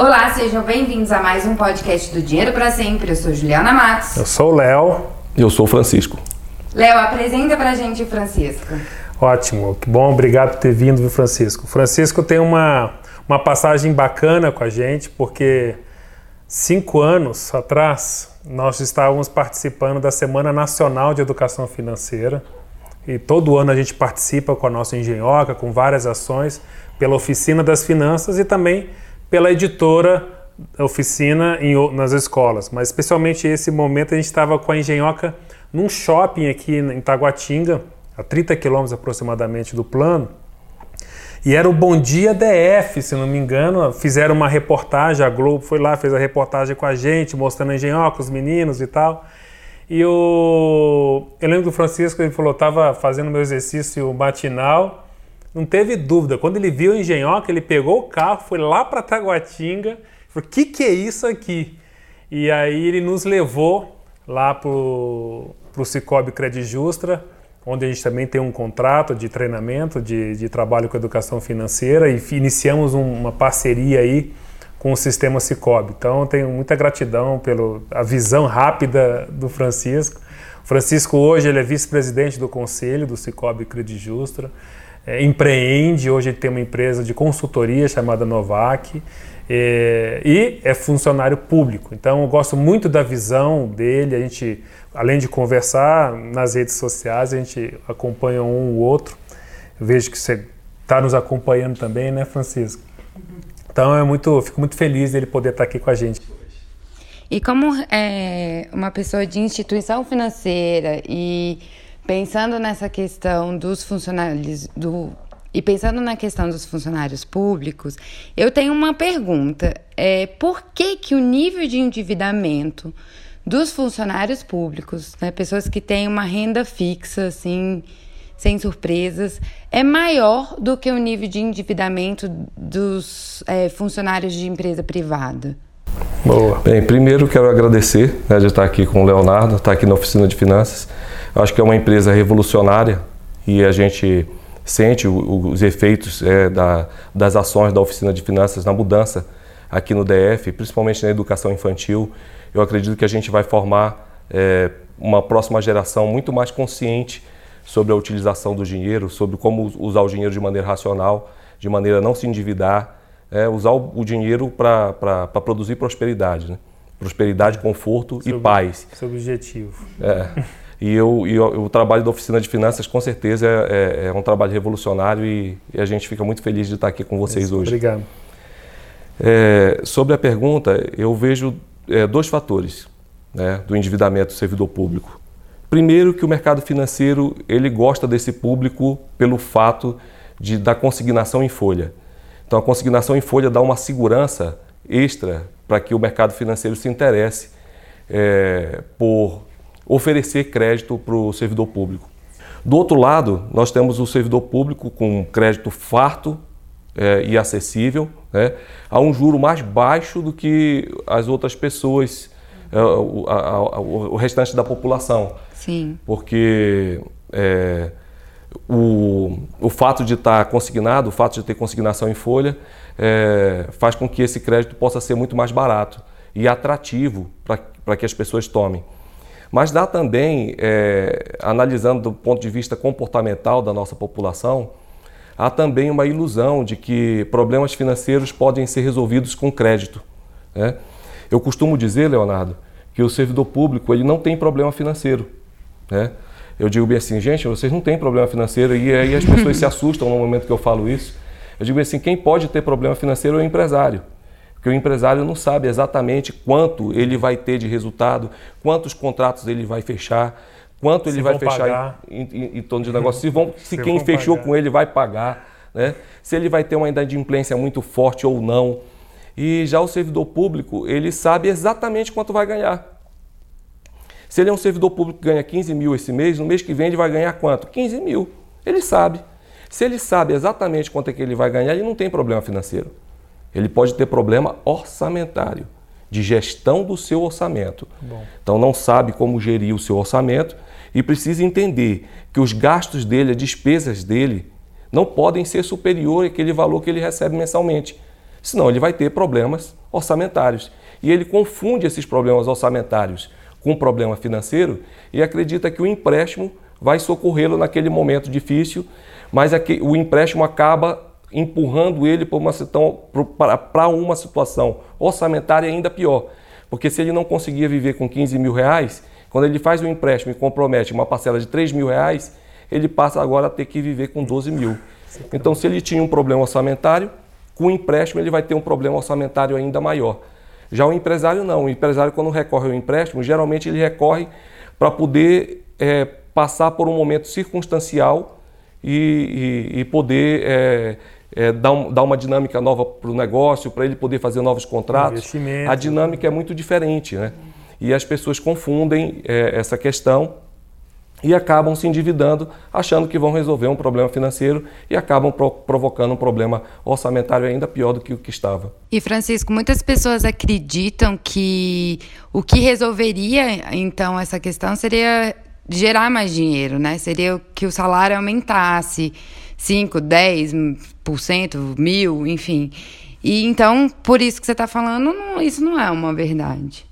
Olá, sejam bem-vindos a mais um podcast do Dinheiro para Sempre. Eu sou Juliana Matos. Eu sou o Léo. E eu sou o Francisco. Léo, apresenta pra gente o Francisco. Ótimo, que bom, obrigado por ter vindo, Francisco. Francisco tem uma, uma passagem bacana com a gente, porque cinco anos atrás nós estávamos participando da Semana Nacional de Educação Financeira. E todo ano a gente participa com a nossa engenhoca, com várias ações, pela Oficina das Finanças e também pela editora Oficina em, nas escolas. Mas especialmente esse momento a gente estava com a engenhoca num shopping aqui em Taguatinga, a 30 quilômetros aproximadamente do plano. E era o Bom Dia DF, se não me engano. Fizeram uma reportagem, a Globo foi lá, fez a reportagem com a gente, mostrando a engenhoca, os meninos e tal. E o... eu lembro do Francisco, ele falou, estava fazendo meu exercício matinal, não teve dúvida. Quando ele viu o engenhoca, ele pegou o carro, foi lá para Taguatinga, falou, o que, que é isso aqui? E aí ele nos levou lá para o Cicobi Credit Justra, onde a gente também tem um contrato de treinamento, de, de trabalho com educação financeira e iniciamos um, uma parceria aí com o sistema Cicobi. Então tenho muita gratidão pela visão rápida do Francisco. Francisco hoje ele é vice-presidente do conselho do Cicobi Credit Justra, é, empreende, hoje ele tem uma empresa de consultoria chamada Novac é, e é funcionário público. Então eu gosto muito da visão dele, a gente além de conversar nas redes sociais, a gente acompanha um ou outro. Eu vejo que você está nos acompanhando também, né, Francisco? Então é muito, fico muito feliz dele poder estar aqui com a gente. E como é, uma pessoa de instituição financeira e pensando nessa questão dos funcionários do e pensando na questão dos funcionários públicos, eu tenho uma pergunta: é, por que que o nível de endividamento dos funcionários públicos, né, pessoas que têm uma renda fixa, assim, sem surpresas, é maior do que o nível de endividamento dos é, funcionários de empresa privada? Boa. Bem, primeiro quero agradecer né, de estar aqui com o Leonardo, estar aqui na oficina de finanças. Eu acho que é uma empresa revolucionária e a gente sente os efeitos é, da, das ações da oficina de finanças na mudança aqui no DF, principalmente na educação infantil eu acredito que a gente vai formar é, uma próxima geração muito mais consciente sobre a utilização do dinheiro, sobre como usar o dinheiro de maneira racional, de maneira a não se endividar, é, usar o, o dinheiro para produzir prosperidade. Né? Prosperidade, conforto seu, e paz. Seu objetivo. É. E, eu, e eu, o trabalho da Oficina de Finanças, com certeza, é, é, é um trabalho revolucionário e, e, a gente fica muito feliz de estar aqui com vocês Isso, hoje. Obrigado. É, sobre a pergunta, eu vejo é, dois fatores né, do endividamento do servidor público. Primeiro, que o mercado financeiro ele gosta desse público pelo fato de, da consignação em folha. Então, a consignação em folha dá uma segurança extra para que o mercado financeiro se interesse é, por oferecer crédito para o servidor público. Do outro lado, nós temos o servidor público com crédito farto é, e acessível, né, a um juro mais baixo do que as outras pessoas, é, o, a, a, o, restante da população. Sim. Porque é, o, o fato de estar consignado, o fato de ter consignação em folha, é, faz com que esse crédito possa ser muito mais barato e atrativo para que as pessoas tomem. Mas dá também, é, analisando do ponto de vista comportamental da nossa população, há também uma ilusão de que problemas financeiros podem ser resolvidos com crédito. Né? Eu costumo dizer, Leonardo, que o servidor público ele não tem problema financeiro. Né? Eu digo bem assim, gente, vocês não têm problema financeiro, e aí as pessoas se assustam no momento que eu falo isso. Eu digo bem assim, quem pode ter problema financeiro é o empresário. Porque o empresário não sabe exatamente quanto ele vai ter de resultado, quantos contratos ele vai fechar, quanto ele vai fechar em, em, em, torno de negócio, se, vão, se, se quem fechou pagar. com ele vai pagar, né? se ele vai ter uma inadimplência muito forte ou não. E já o servidor público, ele sabe exatamente quanto vai ganhar. Se ele é um servidor público que ganha 15 mil esse mês, no mês que vem ele vai ganhar quanto? 15 mil. Ele sabe. Se ele sabe exatamente quanto é que ele vai ganhar, ele não tem problema financeiro. Ele pode ter problema orçamentário, de gestão do seu orçamento. Bom. Então não sabe como gerir o seu orçamento e precisa entender que os gastos dele, as despesas dele, não podem ser superior àquele valor que ele recebe mensalmente. senão ele vai ter problemas orçamentários. E ele confunde esses problemas orçamentários com um problema financeiro e acredita que o empréstimo vai socorrê-lo naquele momento difícil, mas o empréstimo acaba empurrando ele para uma, uma situação orçamentária ainda pior. Porque se ele não conseguia viver com 15 mil reais, quando ele faz um empréstimo e compromete uma parcela de 3 mil reais, ele passa agora a ter que viver com 12 mil. Então, se ele tinha um problema orçamentário, com o empréstimo ele vai ter um problema orçamentário ainda maior. Já o empresário não. O empresário, quando recorre ao empréstimo, geralmente ele recorre para poder é, passar por um momento circunstancial e, e, e poder é, é, dar, um, dar, uma dinâmica nova para o negócio, para ele poder fazer novos contratos. A dinâmica é muito diferente, né? E as pessoas confundem é, essa questão e acabam se endividando, achando que vão resolver um problema financeiro e acabam pro provocando um problema orçamentário ainda pior do que o que estava. E Francisco, muitas pessoas acreditam que o que resolveria então essa questão seria gerar mais dinheiro, né? Seria que o salário aumentasse 5, 10%, mil, enfim. E então, por isso que você está falando, não, isso não é uma verdade.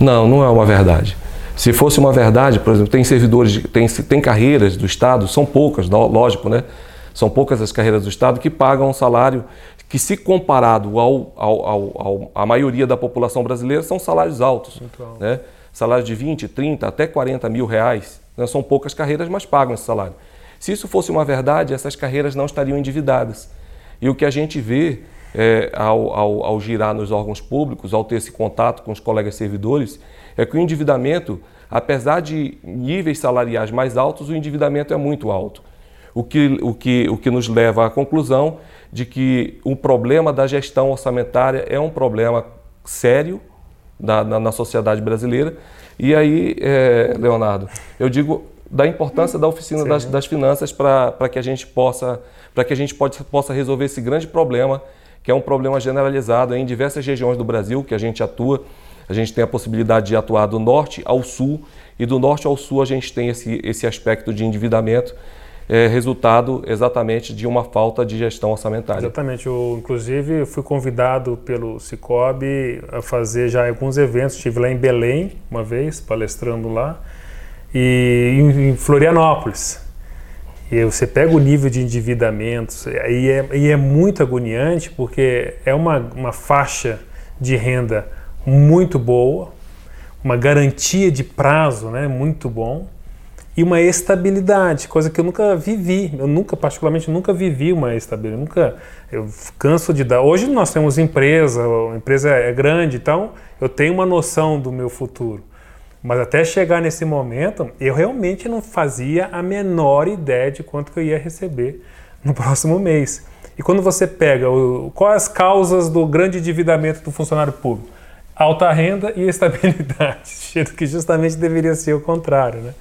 Não, não é uma verdade. Se fosse uma verdade, por exemplo, tem servidores, tem, tem carreiras do Estado, são poucas, lógico, né? São poucas as carreiras do Estado que pagam um salário que, se comparado ao, ao, ao, ao a maioria da população brasileira, são salários altos. Né? Salários de 20, 30, até 40 mil reais. Né? São poucas carreiras, mas pagam esse salário. Se isso fosse uma verdade, essas carreiras não estariam endividadas. E o que a gente vê é, ao, ao, ao girar nos órgãos públicos, ao ter esse contato com os colegas servidores, é que o endividamento, apesar de níveis salariais mais altos, o endividamento é muito alto. O que, o que, o que nos leva à conclusão de que o problema da gestão orçamentária é um problema sério na, na, na sociedade brasileira. E aí, é, Leonardo, eu digo da importância da oficina das, das, finanças para que a gente possa para que a gente pode, possa resolver esse grande problema que é um problema generalizado em diversas regiões do Brasil que a gente atua a gente tem a possibilidade de atuar do norte ao sul, e do norte ao sul a gente tem esse, esse aspecto de endividamento, é, resultado exatamente de uma falta de gestão orçamentária. Exatamente. Eu, inclusive, fui convidado pelo Cicobi a fazer já alguns eventos. Estive lá em Belém, uma vez, palestrando lá, e em Florianópolis. E você pega o nível de endividamento, e é, e é muito agoniante, porque é uma, uma faixa de renda muito boa, uma garantia de prazo né, muito bom e uma estabilidade, coisa que eu nunca vivi. Eu nunca, particularmente, nunca vivi uma estabilidade. Nunca, eu canso de dar. Hoje nós temos empresa, a empresa é grande, então eu tenho uma noção do meu futuro. Mas até chegar nesse momento, eu realmente não fazia a menor ideia de quanto que eu ia receber no próximo mês. E quando você pega o, quais as causas do grande endividamento do funcionário público? alta renda e estabilidade, que justamente deveria ser o contrário, né?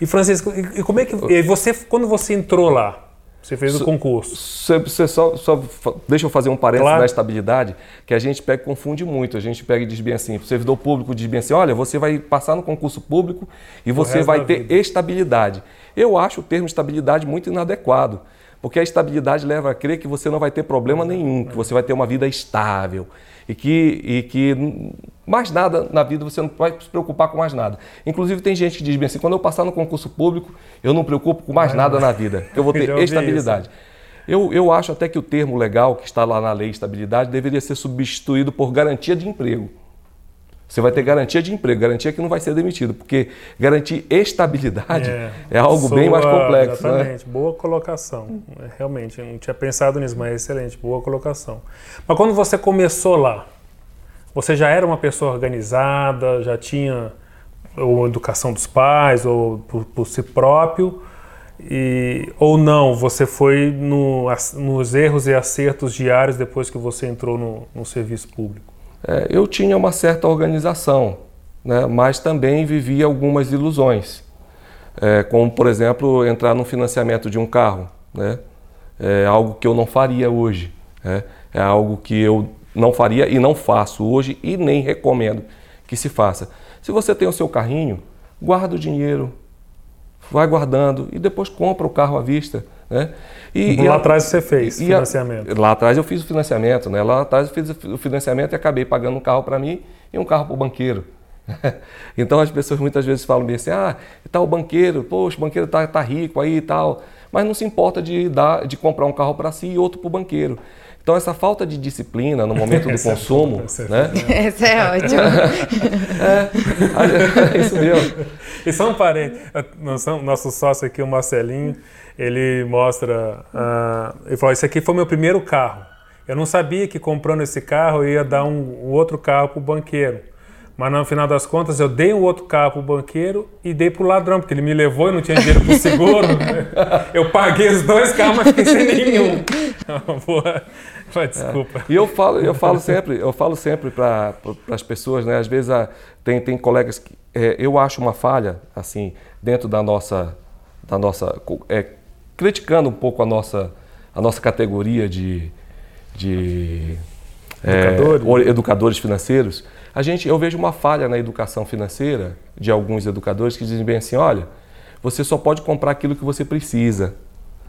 E Francisco, e como é que e você quando você entrou lá, você fez o concurso? Você só, só, deixa eu fazer um parênteses claro. da estabilidade, que a gente pega confunde muito. A gente pega e diz bem assim, o servidor público diz bem assim, olha, você vai passar no concurso público e você vai ter vida. estabilidade. Eu acho o termo estabilidade muito inadequado, porque a estabilidade leva a crer que você não vai ter problema nenhum, que você vai ter uma vida estável e que, e que mais nada na vida você não vai se preocupar com mais nada. Inclusive tem gente que diz bem assim, quando eu passar no concurso público, eu não preocupo com mais nada na vida, eu vou ter estabilidade. Eu, eu acho até que o termo legal que está lá na lei estabilidade deveria ser substituído por garantia de emprego. Você vai ter garantia de emprego, garantia que não vai ser demitido, porque garantir estabilidade é, é algo bem mais complexo. Né? Exatamente, né? boa colocação. É, realmente, eu não tinha pensado nisso, mas é excelente, boa colocação. Mas quando você começou lá, você já era uma pessoa organizada, já tinha ou educação dos pais, ou por, por si próprio, e, ou não, você foi no, nos erros e acertos diários depois que você entrou no, no serviço público? É, eu tinha uma certa organização, né, mas também vivia algumas ilusões, é, como, por exemplo, entrar no financiamento de um carro. Né, é algo que eu não faria hoje. Né, é algo que eu não faria e não faço hoje e nem recomendo que se faça. Se você tem o seu carrinho, guarda o dinheiro, vai guardando e depois compra o carro à vista. Né? E, lá atrás você fez e financiamento? A, lá atrás eu fiz o financiamento, né? Lá atrás eu fiz o financiamento e acabei pagando um carro para mim e um carro para o banqueiro. então as pessoas muitas vezes falam bem assim, ah, tá o banqueiro, poxa, o banqueiro tá, tá rico aí e tal, mas não se importa de, dar, de comprar um carro para si e outro para o banqueiro. Então, essa falta de disciplina no momento do é consumo. É né? Esse é ótimo. é, é, isso mesmo. E só um parente: nosso sócio aqui, o Marcelinho, ele mostra. Uh, ele falou: Esse aqui foi meu primeiro carro. Eu não sabia que comprando esse carro eu ia dar um, um outro carro para o banqueiro. Mas no final das contas eu dei um outro carro para o banqueiro e dei para o ladrão, porque ele me levou e não tinha dinheiro para o seguro. eu paguei os dois carros, mas fiquei sem nenhum. Boa. Desculpa. É. E eu falo, eu falo sempre, eu falo sempre para as pessoas, né? Às vezes a, tem, tem colegas que é, eu acho uma falha assim dentro da nossa da nossa é, criticando um pouco a nossa a nossa categoria de, de educadores. É, educadores financeiros a gente, eu vejo uma falha na educação financeira de alguns educadores que dizem bem assim, olha, você só pode comprar aquilo que você precisa.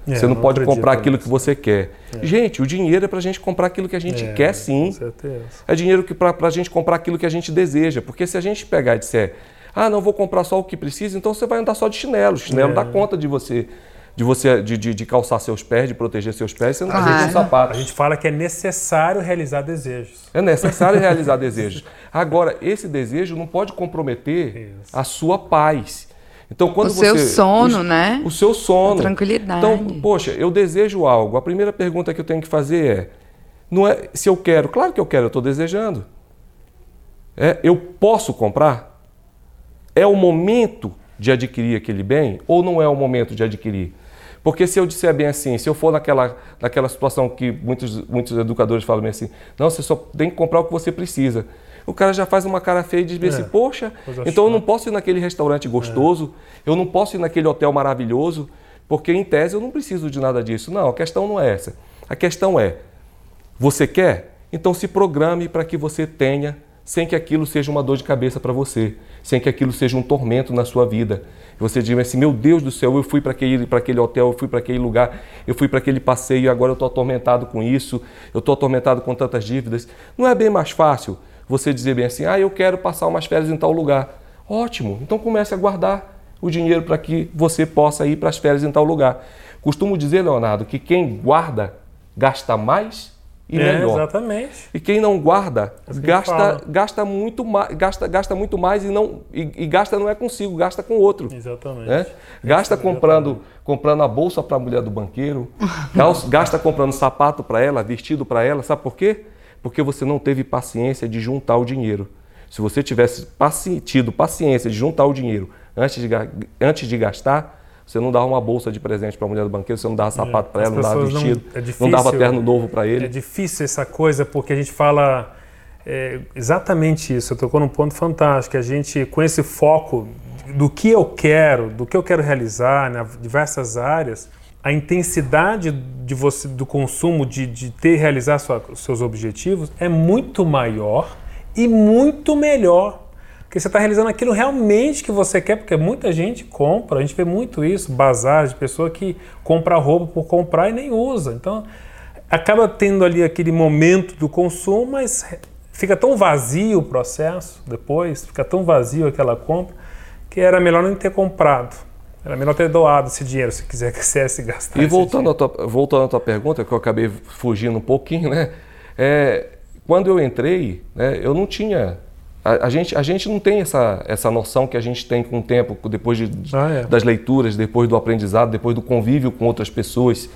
É, você não, não pode comprar aquilo que você quer. É. Gente, o dinheiro é para a gente comprar aquilo que a gente é, quer sim. Com certeza. É dinheiro para a gente comprar aquilo que a gente deseja. Porque se a gente pegar e disser, ah, não vou comprar só o que precisa, então você vai andar só de chinelo. O chinelo dá é. conta de você de você de, de, de, calçar seus pés, de proteger seus pés, você não precisa de um sapato. A gente fala que é necessário realizar desejos. É necessário realizar desejos. Agora, esse desejo não pode comprometer Isso. a sua paz. Então, quando o você, seu sono, o, né? O seu sono. A tranquilidade. Então, poxa, eu desejo algo. A primeira pergunta que eu tenho que fazer é, não é se eu quero. Claro que eu quero, eu estou desejando. É, eu posso comprar? É o momento de adquirir aquele bem ou não é o momento de adquirir? Porque se eu disser bem assim, se eu for naquela, naquela situação que muitos, muitos educadores falam bem assim, não, você só tem que comprar o que você precisa. O cara já faz uma cara feia e diz bem assim, é, assim, poxa, então eu não posso ir naquele restaurante gostoso, é. eu não posso ir naquele hotel maravilhoso, porque em tese eu não preciso de nada disso. Não, a questão não é essa. A questão é, você quer? Então se programe para que você tenha, sem que aquilo seja uma dor de cabeça para você, sem que aquilo seja um tormento na sua vida. Você diz assim: meu Deus do céu, eu fui para aquele, aquele hotel, eu fui para aquele lugar, eu fui para aquele passeio e agora eu estou atormentado com isso, eu estou atormentado com tantas dívidas. Não é bem mais fácil você dizer bem assim: ah, eu quero passar umas férias em tal lugar. Ótimo, então comece a guardar o dinheiro para que você possa ir para as férias em tal lugar. Costumo dizer, Leonardo, que quem guarda gasta mais e é, melhor. Exatamente. E quem não guarda é gasta, gasta, muito mais, gasta, gasta muito mais e não e, e, gasta não é consigo, gasta com outro. Exatamente. Né? Gasta comprando comprando a bolsa para a mulher do banqueiro, gasta comprando sapato para ela, vestido para ela, sabe por quê? Porque você não teve paciência de juntar o dinheiro. Se você tivesse paci tido paciência de juntar o dinheiro antes de, antes de gastar, você não dava uma bolsa de presente para a mulher do banqueiro, você não dava sapato é, para ela, não dava vestido, não, é difícil, não dava terno novo para ele. É difícil essa coisa porque a gente fala é, exatamente isso. Eu tocou num ponto fantástico. A gente, com esse foco do que eu quero, do que eu quero realizar, né, diversas áreas, a intensidade de você, do consumo, de, de ter realizar sua, seus objetivos é muito maior e muito melhor porque você está realizando aquilo realmente que você quer, porque muita gente compra, a gente vê muito isso, bazar de pessoa que compra roupa por comprar e nem usa. Então, acaba tendo ali aquele momento do consumo, mas fica tão vazio o processo depois, fica tão vazio aquela compra, que era melhor não ter comprado. Era melhor ter doado esse dinheiro, se quiser quisesse gastar. E voltando, à tua, voltando à tua pergunta, que eu acabei fugindo um pouquinho, né? É, quando eu entrei, né, eu não tinha a, a, gente, a gente não tem essa, essa noção que a gente tem com o tempo, depois de, ah, é. das leituras, depois do aprendizado, depois do convívio com outras pessoas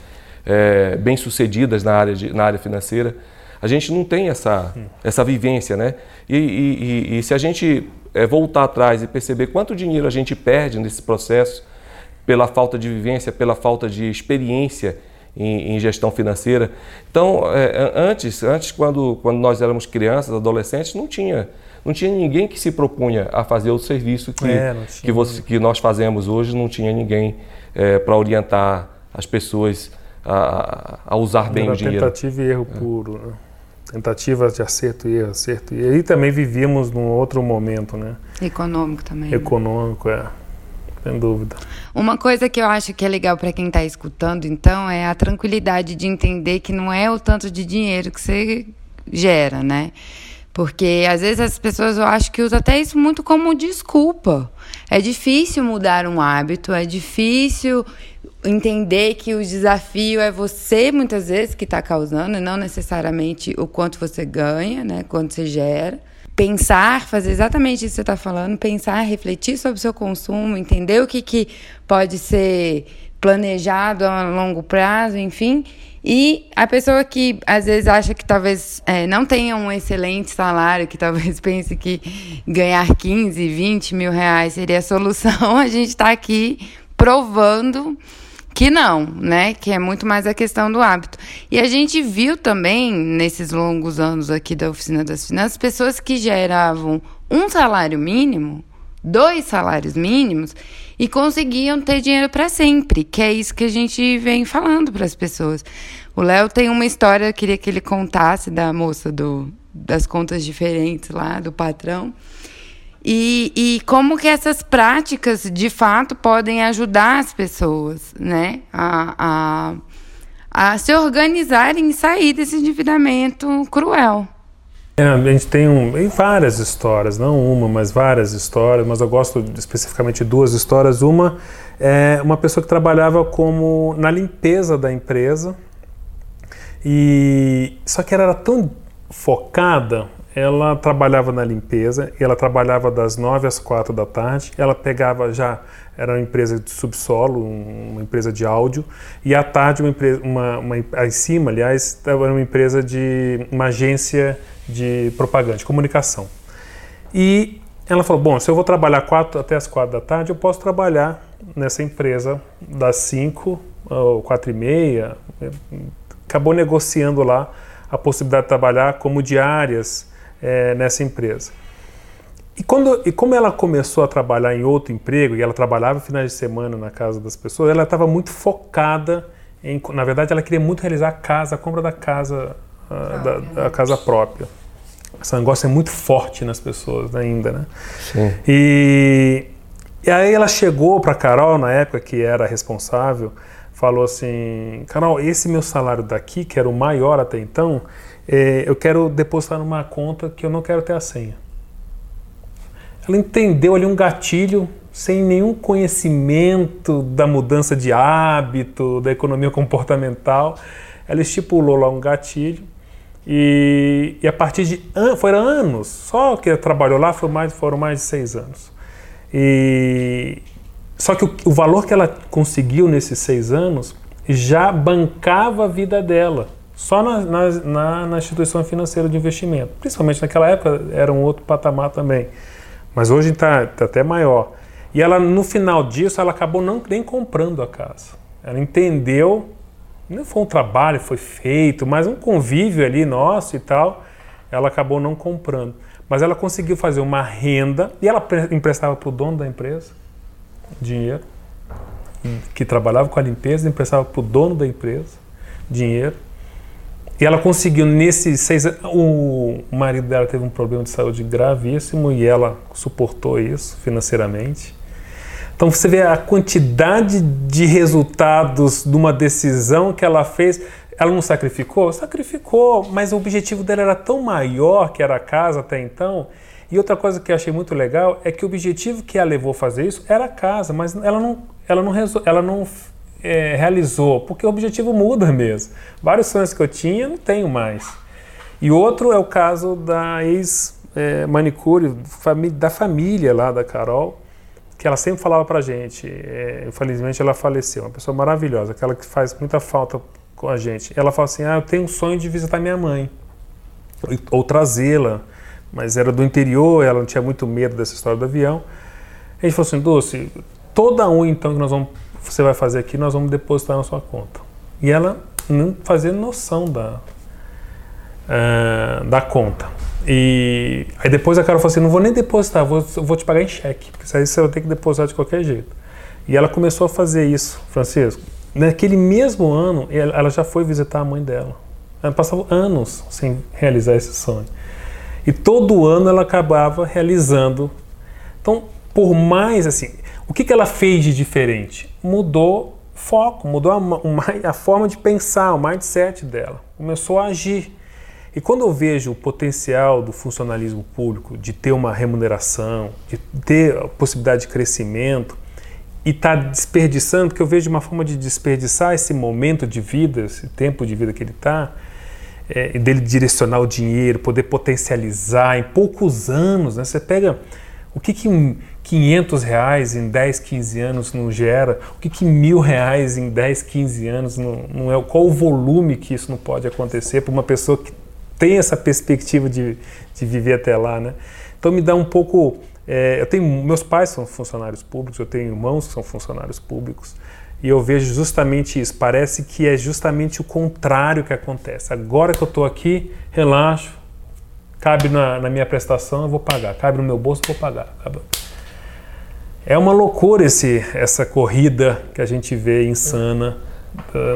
é, bem-sucedidas na área, de, na área financeira. A gente não tem essa, hum. essa vivência, né? E, e, e, e se a gente é, voltar atrás e perceber quanto dinheiro a gente perde nesse processo pela falta de vivência, pela falta de experiência em, em gestão financeira. Então, é, antes, antes quando, quando nós éramos crianças, adolescentes, não tinha não tinha ninguém que se propunha a fazer o serviço que, é, que, você, que nós fazemos hoje, não tinha ninguém é, para orientar as pessoas a, a usar bem Era o dinheiro. Tentativa e erro é. puro. Né? Tentativa de acerto e erro, acerto e aí também vivíamos num outro momento, né? Econômico também. Econômico, é. sem dúvida. Uma coisa que eu acho que é legal para quem está escutando, então, é a tranquilidade de entender que não é o tanto de dinheiro que você gera, né? Porque às vezes as pessoas eu acho que usam até isso muito como desculpa. É difícil mudar um hábito, é difícil entender que o desafio é você muitas vezes que está causando, e não necessariamente o quanto você ganha, né? Quanto você gera pensar, fazer exatamente isso que você está falando, pensar, refletir sobre o seu consumo, entender o que, que pode ser planejado a longo prazo, enfim. E a pessoa que às vezes acha que talvez é, não tenha um excelente salário, que talvez pense que ganhar 15, 20 mil reais seria a solução, a gente está aqui provando que não, né? Que é muito mais a questão do hábito. E a gente viu também, nesses longos anos aqui da Oficina das Finanças, pessoas que geravam um salário mínimo, dois salários mínimos, e conseguiam ter dinheiro para sempre, que é isso que a gente vem falando para as pessoas. O Léo tem uma história, eu queria que ele contasse da moça do, das contas diferentes lá, do patrão. E, e como que essas práticas, de fato, podem ajudar as pessoas, né? A, a, a se organizarem e sair desse endividamento cruel. É, a gente tem um, várias histórias, não uma, mas várias histórias, mas eu gosto especificamente de duas histórias. Uma é uma pessoa que trabalhava como na limpeza da empresa, e só que ela era tão focada ela trabalhava na limpeza, ela trabalhava das 9 às 4 da tarde, ela pegava já, era uma empresa de subsolo, uma empresa de áudio, e à tarde uma empresa, uma, uma, em cima, aliás, era uma empresa de, uma agência de propaganda, de comunicação. E ela falou, bom, se eu vou trabalhar quatro, até as 4 da tarde, eu posso trabalhar nessa empresa das 5 ou 4 e meia, acabou negociando lá a possibilidade de trabalhar como diárias é, nessa empresa. E, quando, e como ela começou a trabalhar em outro emprego, e ela trabalhava finais de semana na casa das pessoas, ela estava muito focada em. Na verdade, ela queria muito realizar a casa, a compra da casa, a, da, da, casa própria. Esse negócio é muito forte nas pessoas ainda, né? Sim. E, e aí ela chegou para Carol, na época que era responsável, falou assim: Carol, esse meu salário daqui, que era o maior até então, é, eu quero depositar numa conta que eu não quero ter a senha. Ela entendeu ali um gatilho sem nenhum conhecimento da mudança de hábito, da economia comportamental. Ela estipulou lá um gatilho e, e a partir de an foram anos, só que trabalhou lá foram mais, foram mais de seis anos. E só que o, o valor que ela conseguiu nesses seis anos já bancava a vida dela só na, na, na, instituição financeira de investimento. Principalmente naquela época era um outro patamar também. Mas hoje está tá até maior. E ela, no final disso, ela acabou não nem comprando a casa. Ela entendeu, não foi um trabalho, foi feito, mas um convívio ali nosso e tal, ela acabou não comprando. Mas ela conseguiu fazer uma renda e ela emprestava para o dono da empresa dinheiro, que trabalhava com a limpeza, emprestava para o dono da empresa dinheiro e ela conseguiu, nesses seis anos, o marido dela teve um problema de saúde gravíssimo e ela suportou isso financeiramente. Então você vê a quantidade de resultados de uma decisão que ela fez. Ela não sacrificou? Sacrificou, mas o objetivo dela era tão maior que era a casa até então. E outra coisa que eu achei muito legal é que o objetivo que a levou a fazer isso era a casa, mas ela não, ela não, ela não é, realizou, porque o objetivo muda mesmo. Vários sonhos que eu tinha, não tenho mais. E outro é o caso da ex-manicure, é, da família lá da Carol, que ela sempre falava pra gente, é, infelizmente ela faleceu, uma pessoa maravilhosa, aquela que faz muita falta com a gente. Ela fala assim, ah, eu tenho um sonho de visitar minha mãe, ou, trazê-la, mas era do interior, ela não tinha muito medo dessa história do avião. A gente falou assim, Doce, toda um então que nós vamos você vai fazer aqui, nós vamos depositar na sua conta. E ela não fazia noção da, uh, da conta. E aí depois a Carol falou assim, não vou nem depositar, vou, vou te pagar em cheque, porque aí você vai ter que depositar de qualquer jeito. E ela começou a fazer isso, Francisco. Naquele mesmo ano, ela já foi visitar a mãe dela. Ela passava anos sem realizar esse sonho. E todo ano ela acabava realizando. Então, por mais assim, O que, que ela fez de diferente? Mudou foco, mudou a, a forma de pensar, o mindset dela. Começou a agir. E quando eu vejo o potencial do funcionalismo público de ter uma remuneração, de ter a possibilidade de crescimento, e está desperdiçando, que eu vejo uma forma de desperdiçar esse momento de vida, esse tempo de vida que ele está, é, dele direcionar o dinheiro, poder potencializar em poucos anos. Né? Você pega o que, que 500 reais em 10, 15 anos não gera, o que, que mil reais em 10, 15 anos não, não é, qual o volume que isso não pode acontecer para uma pessoa que tem essa perspectiva de, de viver até lá, né? Então me dá um pouco, é, eu tenho, meus pais são funcionários públicos, eu tenho irmãos que são funcionários públicos, e eu vejo justamente isso. Parece que é justamente o contrário que acontece. Agora que eu estou aqui, relaxo, cabe na, na, minha prestação, eu vou pagar. Cabe no meu bolso, eu vou pagar. É uma loucura esse, essa corrida que a gente vê insana,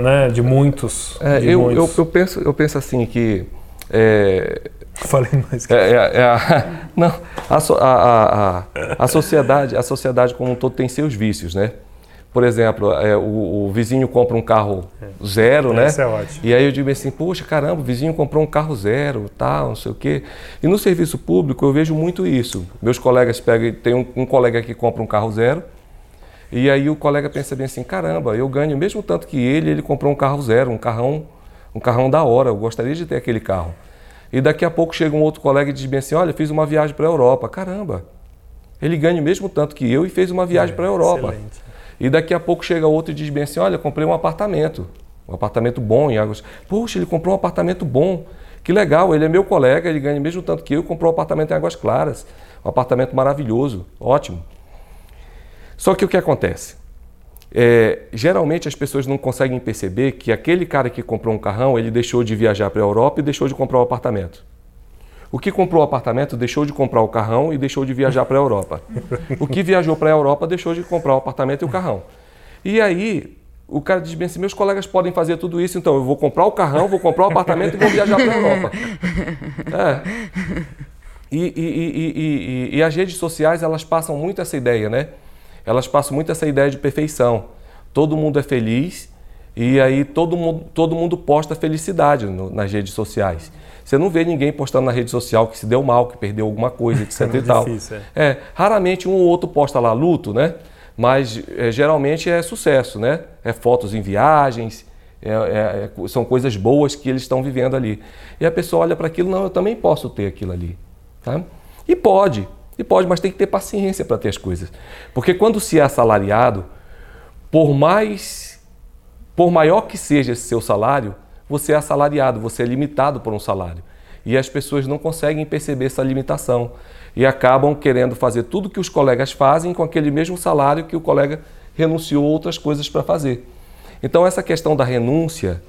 né, de muitos. É, de eu, muitos. Eu, eu, penso, eu penso assim que. É, Falei mais que é, é, é a, não, a, a, a, a, sociedade, a sociedade como um todo tem seus vícios, né? Por exemplo, é, o, o, vizinho compra um carro zero, é, né? Isso é ótimo. E aí eu digo assim, poxa, caramba, o vizinho comprou um carro zero, tal, não sei o quê. E no serviço público eu vejo muito isso. Meus colegas pegam, tem um, um colega que compra um carro zero, e aí o colega pensa bem assim, caramba, eu ganho mesmo tanto que ele, ele comprou um carro zero, um carrão, um carrão da hora, eu gostaria de ter aquele carro. E daqui a pouco chega um outro colega e diz bem assim, olha, fiz uma viagem para a Europa. Caramba, ele ganha o mesmo tanto que eu e fez uma viagem é, para a Europa. Excelente. E daqui a pouco chega outro e diz bem assim: Olha, comprei um apartamento, um apartamento bom em Águas. Puxa, ele comprou um apartamento bom. Que legal, ele é meu colega, ele ganha mesmo tanto que eu, comprou um apartamento em Águas Claras. Um apartamento maravilhoso, ótimo. Só que o que acontece? É, geralmente as pessoas não conseguem perceber que aquele cara que comprou um carrão, ele deixou de viajar para a Europa e deixou de comprar um apartamento. O que comprou o apartamento deixou de comprar o carrão e deixou de viajar para a Europa. O que viajou para a Europa deixou de comprar o apartamento e o carrão. E aí o cara diz bem assim: meus colegas podem fazer tudo isso, então eu vou comprar o carrão, vou comprar o apartamento e vou viajar para a Europa. É. E, e, e, e, as redes sociais elas passam muito essa ideia, né? Elas passam muito essa ideia de perfeição. Todo mundo é feliz e aí todo mundo, todo mundo posta felicidade no, nas redes sociais. Você não vê ninguém postando na rede social que se deu mal, que perdeu alguma coisa, etc é e tal. Difícil, é. é. raramente um ou outro posta lá luto, né? Mas é, geralmente é sucesso, né? É fotos em viagens, é, é, é são coisas boas que eles estão vivendo ali. E a pessoa olha para aquilo, não, eu também posso ter aquilo ali. Tá? E pode, e pode, mas tem que ter paciência para ter as coisas. Porque quando se é assalariado, por mais, por maior que seja esse seu salário, você é assalariado, você é limitado por um salário. E as pessoas não conseguem perceber essa limitação e acabam querendo fazer tudo que os colegas fazem com aquele mesmo salário que o colega renunciou outras coisas para fazer. Então, essa questão da renúncia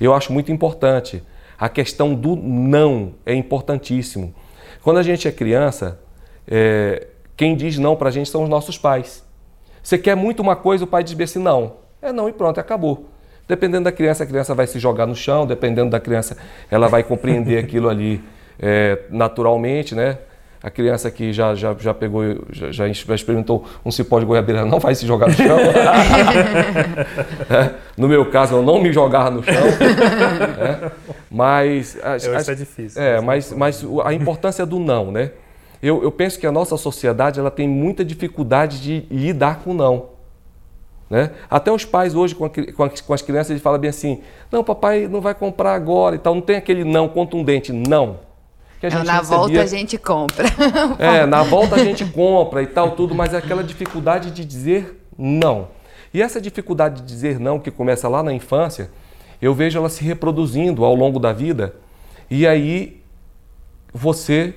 eu acho muito importante. A questão do não é importantíssimo. Quando a gente é criança, é, quem diz não para a gente são os nossos pais. Você quer muito uma coisa, o pai diz assim: não. É não e pronto, acabou. Dependendo da criança, a criança vai se jogar no chão, dependendo da criança, ela vai compreender aquilo ali é, naturalmente, né? A criança que já, já, já pegou, já, já experimentou um cipó de goiabeira não vai se jogar no chão. é, no meu caso, eu não me jogar no chão. É, mas. As, as, é difícil. É, mas, mas a importância do não, né? Eu, eu penso que a nossa sociedade ela tem muita dificuldade de lidar com o não. Né? Até os pais hoje com, a, com, as crianças eles falam bem assim: não, papai não vai comprar agora e tal. Não tem aquele não contundente, não. Que a gente na recebia. volta a gente compra. É, na volta a gente compra e tal, tudo, mas é aquela dificuldade de dizer não. E essa dificuldade de dizer não, que começa lá na infância, eu vejo ela se reproduzindo ao longo da vida. E aí você,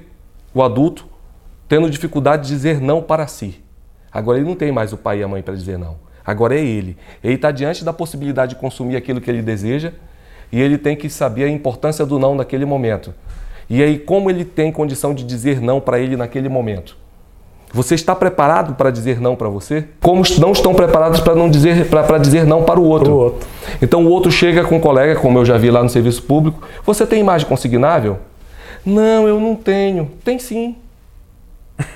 o adulto, tendo dificuldade de dizer não para si. Agora ele não tem mais o pai e a mãe para dizer não. Agora é ele. Ele está diante da possibilidade de consumir aquilo que ele deseja e ele tem que saber a importância do não naquele momento. E aí, como ele tem condição de dizer não para ele naquele momento? Você está preparado para dizer não para você? Como não estão preparados para não dizer para dizer não para o outro. o outro. Então o outro chega com um colega, como eu já vi lá no serviço público, você tem imagem consignável? Não, eu não tenho. Tem sim.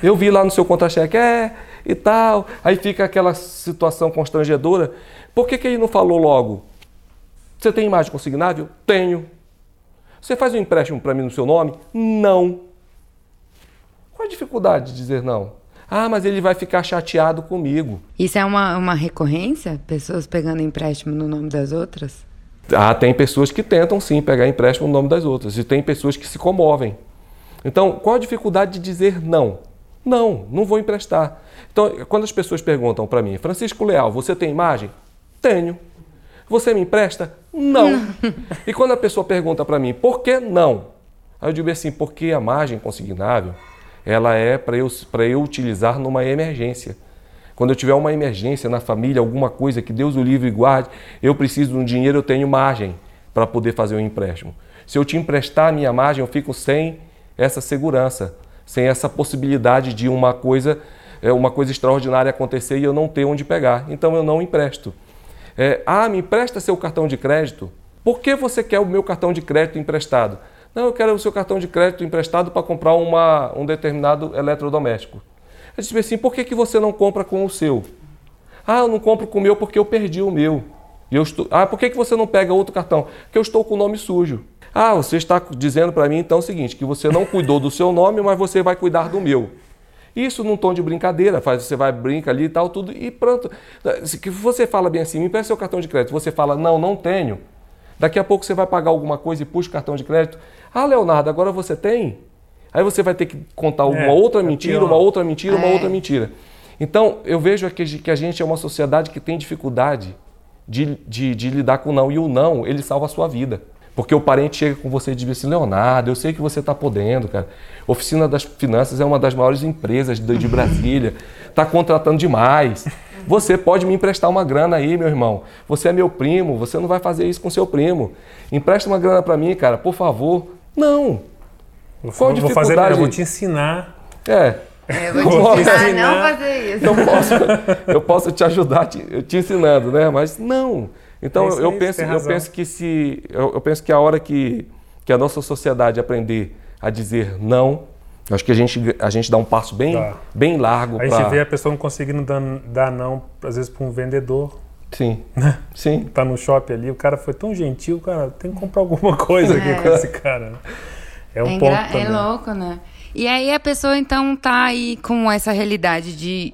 Eu vi lá no seu contra-cheque, é, e tal. Aí fica aquela situação constrangedora. Por que, que ele não falou logo? Você tem imagem consignável? Tenho. Você faz um empréstimo para mim no seu nome? Não. Qual a dificuldade de dizer não? Ah, mas ele vai ficar chateado comigo. Isso é uma, uma recorrência? Pessoas pegando empréstimo no nome das outras? Ah, tem pessoas que tentam sim pegar empréstimo no nome das outras. E tem pessoas que se comovem. Então, qual a dificuldade de dizer não? Não, não vou emprestar. Então, quando as pessoas perguntam para mim, Francisco Leal, você tem imagem? Tenho. Você me empresta? Não. E quando a pessoa pergunta para mim, por que não? Aí eu digo assim, porque a margem consignável, ela é para eu, eu utilizar numa emergência. Quando eu tiver uma emergência na família, alguma coisa que Deus o livre e guarde, eu preciso de um dinheiro, eu tenho margem para poder fazer o um empréstimo. Se eu te emprestar a minha margem, eu fico sem essa segurança, sem essa possibilidade de uma coisa, é, uma coisa extraordinária acontecer e eu não ter onde pegar. Então eu não empresto. É, ah, me empresta seu cartão de crédito. Por que você quer o meu cartão de crédito emprestado? Não, eu quero o seu cartão de crédito emprestado para comprar uma, um determinado eletrodoméstico. Eu disse assim, por que, que você não compra com o seu? Ah, eu não compro com o meu porque eu perdi o meu. E eu estou... Ah, por que, que você não pega outro cartão? Porque eu estou com o nome sujo. Ah, você está dizendo para mim então o seguinte, que você não cuidou do seu nome, mas você vai cuidar do meu. Isso num tom de brincadeira, faz, você vai, brinca ali e tal, tudo, e pronto. Se você fala bem assim, me peça seu cartão de crédito, você fala, não, não tenho. Daqui a pouco você vai pagar alguma coisa e puxa o cartão de crédito. Ah, Leonardo, agora você tem? Aí você vai ter que contar uma é, outra é mentira, uma outra mentira, uma é. outra mentira. Então, eu vejo que a gente é uma sociedade que tem dificuldade de, de, de lidar com o não. E o não, ele salva a sua vida. Porque o parente chega com você e diz assim, Leonardo, eu sei que você está podendo, cara. Oficina das Finanças é uma das maiores empresas de, de Brasília. Está contratando demais. Você pode me emprestar uma grana aí, meu irmão. Você é meu primo, você não vai fazer isso com seu primo. Empresta uma grana para mim, cara, por favor. Não. Vou, Qual vou fazer, eu vou te ensinar. É. É, eu vou te ensinar a não fazer isso. Eu posso, eu posso te ajudar te, te ensinando, né? Mas não. Então é eu, penso, eu penso que se eu, eu, penso que a hora que, que a nossa sociedade aprender a dizer não, acho que a gente, a gente dá um passo bem, bem largo. A gente pra... vê a pessoa não conseguindo dar, dar não, às vezes, para um vendedor. Sim. Né? Sim. Tá no shopping ali, o cara foi tão gentil, cara, tem que comprar alguma coisa aqui é. com esse cara. Né? É um é ponto. É louco, né? E aí a pessoa então tá aí com essa realidade de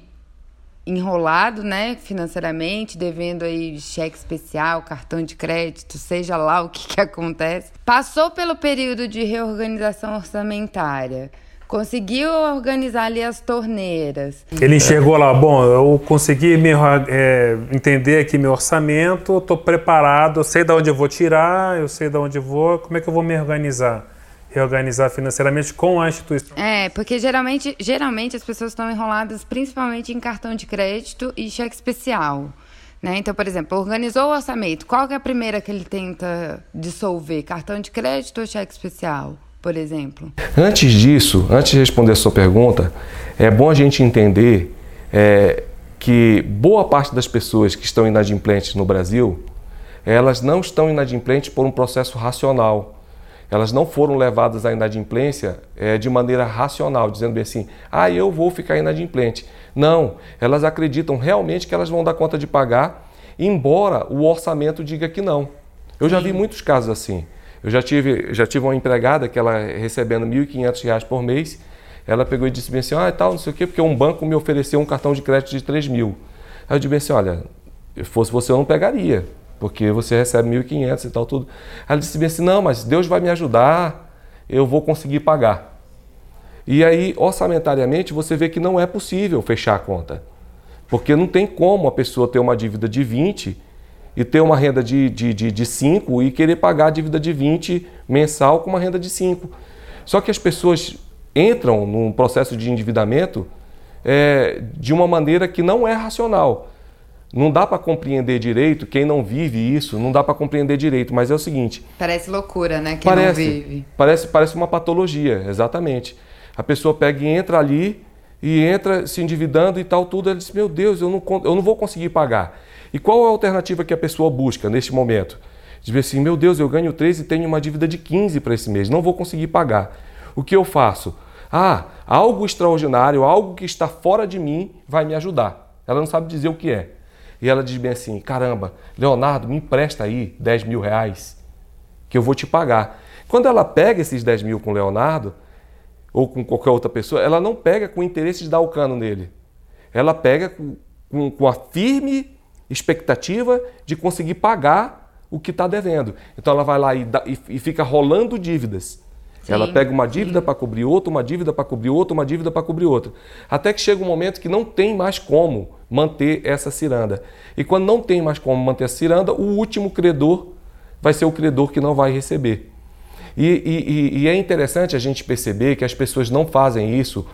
enrolado, né, financeiramente, devendo aí cheque especial, cartão de crédito, seja lá o que, que acontece. Passou pelo período de reorganização orçamentária. Conseguiu organizar ali as torneiras. Ele enxergou lá, bom, eu consegui me, é, entender aqui meu orçamento, estou preparado, eu sei de onde eu vou tirar, eu sei de onde eu vou, como é que eu vou me organizar? Reorganizar financeiramente com a instituição. É, porque geralmente, geralmente as pessoas estão enroladas principalmente em cartão de crédito e cheque especial. Né? Então, por exemplo, organizou o orçamento. Qual é a primeira que ele tenta dissolver? Cartão de crédito ou cheque especial, por exemplo? Antes disso, antes de responder a sua pergunta, é bom a gente entender é, que boa parte das pessoas que estão inadimplentes no Brasil, elas não estão inadimplentes por um processo racional elas não foram levadas à inadimplência é, de maneira racional, dizendo bem assim, ah, eu vou ficar inadimplente. Não, elas acreditam realmente que elas vão dar conta de pagar, embora o orçamento diga que não. Eu já vi muitos casos assim. Eu já tive, já tive uma empregada que ela recebendo R$ 1.500 por mês, ela pegou e disse bem assim, ah, tal, não sei o quê, porque um banco me ofereceu um cartão de crédito de 3 mil. Aí eu disse bem assim, olha, se fosse você eu não pegaria porque você recebe 1.500 e tal, tudo. Ela disse assim, não, mas Deus vai me ajudar, eu vou conseguir pagar. E aí, orçamentariamente, você vê que não é possível fechar a conta. Porque não tem como a pessoa ter uma dívida de 20 e ter uma renda de, de, de, de 5 e querer pagar a dívida de 20 mensal com uma renda de 5. Só que as pessoas entram num processo de endividamento é, de uma maneira que não é racional. Não dá para compreender direito, quem não vive isso, não dá para compreender direito, mas é o seguinte. Parece loucura, né? Quem parece, não vive. Parece, parece uma patologia, exatamente. A pessoa pega e entra ali e entra se endividando e tal, tudo. Ela diz: Meu Deus, eu não, eu não vou conseguir pagar. E qual é a alternativa que a pessoa busca neste momento? Diz assim: Meu Deus, eu ganho 13 e tenho uma dívida de 15 para esse mês, não vou conseguir pagar. O que eu faço? Ah, algo extraordinário, algo que está fora de mim vai me ajudar. Ela não sabe dizer o que é. E ela diz bem assim: caramba, Leonardo, me empresta aí 10 mil reais que eu vou te pagar. Quando ela pega esses 10 mil com o Leonardo, ou com qualquer outra pessoa, ela não pega com o interesse de dar o cano nele. Ela pega com, com, com a firme expectativa de conseguir pagar o que está devendo. Então ela vai lá e, dá, e, e fica rolando dívidas. Sim, ela pega uma dívida para cobrir outra, uma dívida para cobrir outra, uma dívida para cobrir outra. Até que chega um momento que não tem mais como manter essa ciranda. E quando não tem mais como manter a ciranda, o último credor vai ser o credor que não vai receber. E, e, e é interessante a gente perceber que as pessoas não fazem isso,